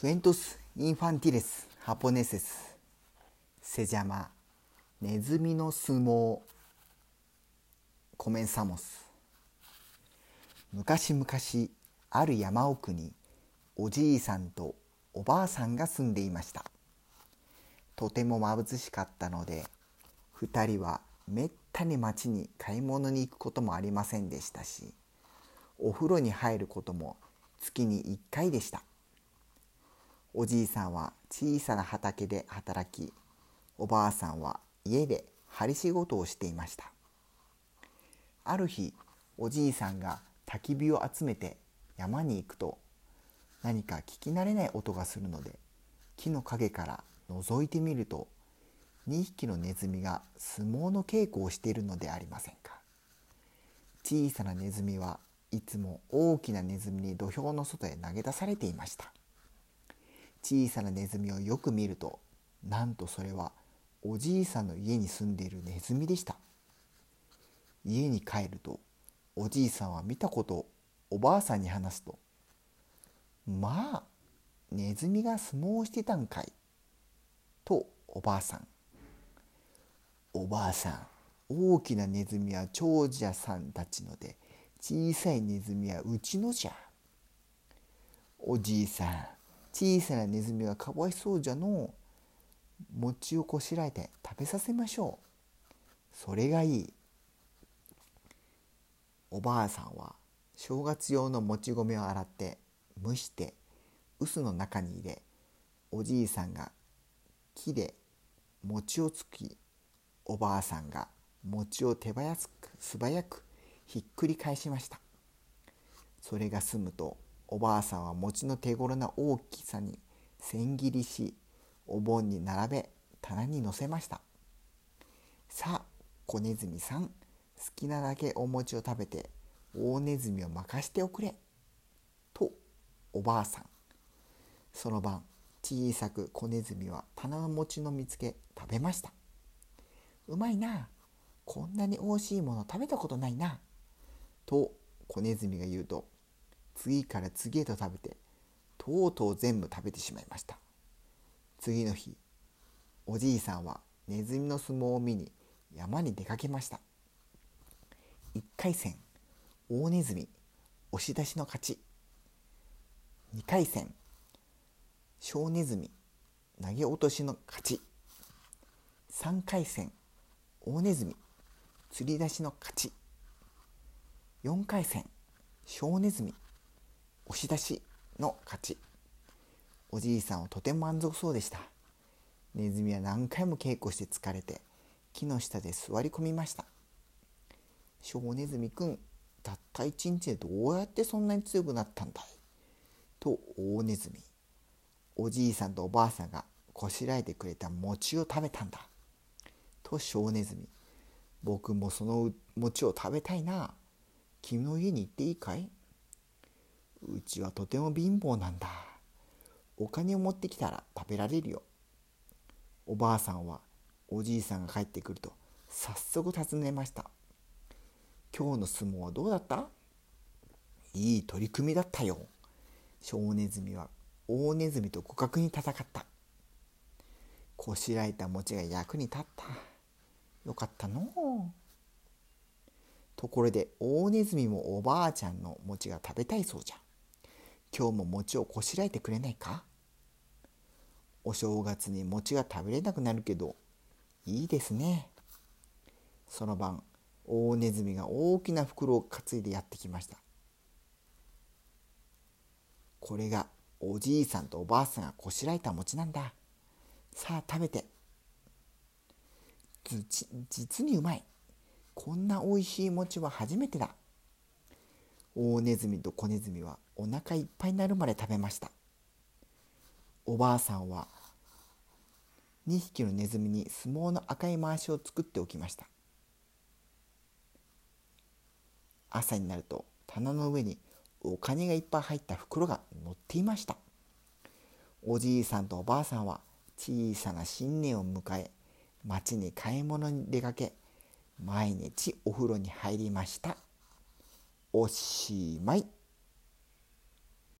Cuentos infantiles japoneses. Se llama ネズミの相撲 Comenzamos. 昔々ある山奥におじいさんとおばあさんが住んでいましたとても貧しかったので2人はめったに町に買い物に行くこともありませんでしたしお風呂に入ることも月に1回でしたおじいさんは小さな畑で働きおばあさんは家で針仕事をしていました。ある日おじいさんが焚き火を集めて山に行くと何か聞き慣れない音がするので木の陰から覗いてみると2匹のネズミが相撲の稽古をしているのでありませんか。小さなネズミはいつも大きなネズミに土俵の外へ投げ出されていました。小さなネズミをよく見るとなんとそれはおじいさんの家に住んでいるネズミでした。家に帰るとおじいさんは見たことをおばあさんに話すと「まあネズミが相撲をしてたんかい」とおばあさんおばあさん大きなネズミは長者さんたちので小さいネズミはうちのじゃおじいさん小さなネズミがかわいそうじゃの餅をこしらえて食べさせましょう。それがいい。おばあさんは正月用のもち米を洗って蒸して臼の中に入れおじいさんが木で餅をつきおばあさんが餅を手早く素早くひっくり返しました。それが済むとおばあさんは餅の手頃な大きさに千切りしお盆に並べ棚に乗せました。さあ小ネズミさん好きなだけお餅を食べて大ネズミを任しておくれ。とおばあさん。その晩小さく小ネズミは棚の餅の見つけ食べました。うまいな。こんなにおいしいもの食べたことないな。と小ネズミが言うと次から次へと食べてとうとう全部食べてしまいました。次の日おじいさんはネズミの相撲を見に山に出かけました。1回戦大ネズミ押し出しの勝ち。2回戦小ネズミ投げ落としの勝ち。3回戦大ネズミ釣り出しの勝ち。4回戦小ネズミ押し出しの勝ち。おじいさんはとても満足そうでした。ネズミは何回も稽古して疲れて木の下で座り込みました。小ネズミくんたった一日でどうやってそんなに強くなったんだい？と大ネズミおじいさんとおばあさんがこしらえてくれた餅を食べたんだ。と小ネズミ僕もその餅を食べたいな。君の家に行っていいかい？うちはとても貧乏なんだ。お金を持ってきたら食べられるよ。おばあさんはおじいさんが帰ってくると早速尋ねました。今日の相撲はどうだった？いい取り組みだったよ。小ネズミは大ネズミと互角に戦った。こしらえた餅が役に立った。よかったの。ところで大ネズミもおばあちゃんの餅が食べたいそうじゃ。今日も餅をこしらえてくれないか？お正月に餅が食べれなくなるけどいいですね。その晩大ネズミが大きな袋を担いでやってきました。これがおじいさんとおばあさんがこしらえた餅なんだ。さあ食べて。実にうまい。こんなおいしい餅は初めてだ。大ネズミと小ネズミはお腹いっぱいになるまで食べました。おばあさんは2匹のネズミに相撲の赤い回しを作っておきました。朝になると棚の上にお金がいっぱい入った袋が乗っていました。おじいさんとおばあさんは小さな新年を迎え町に買い物に出かけ毎日お風呂に入りました。おしまい。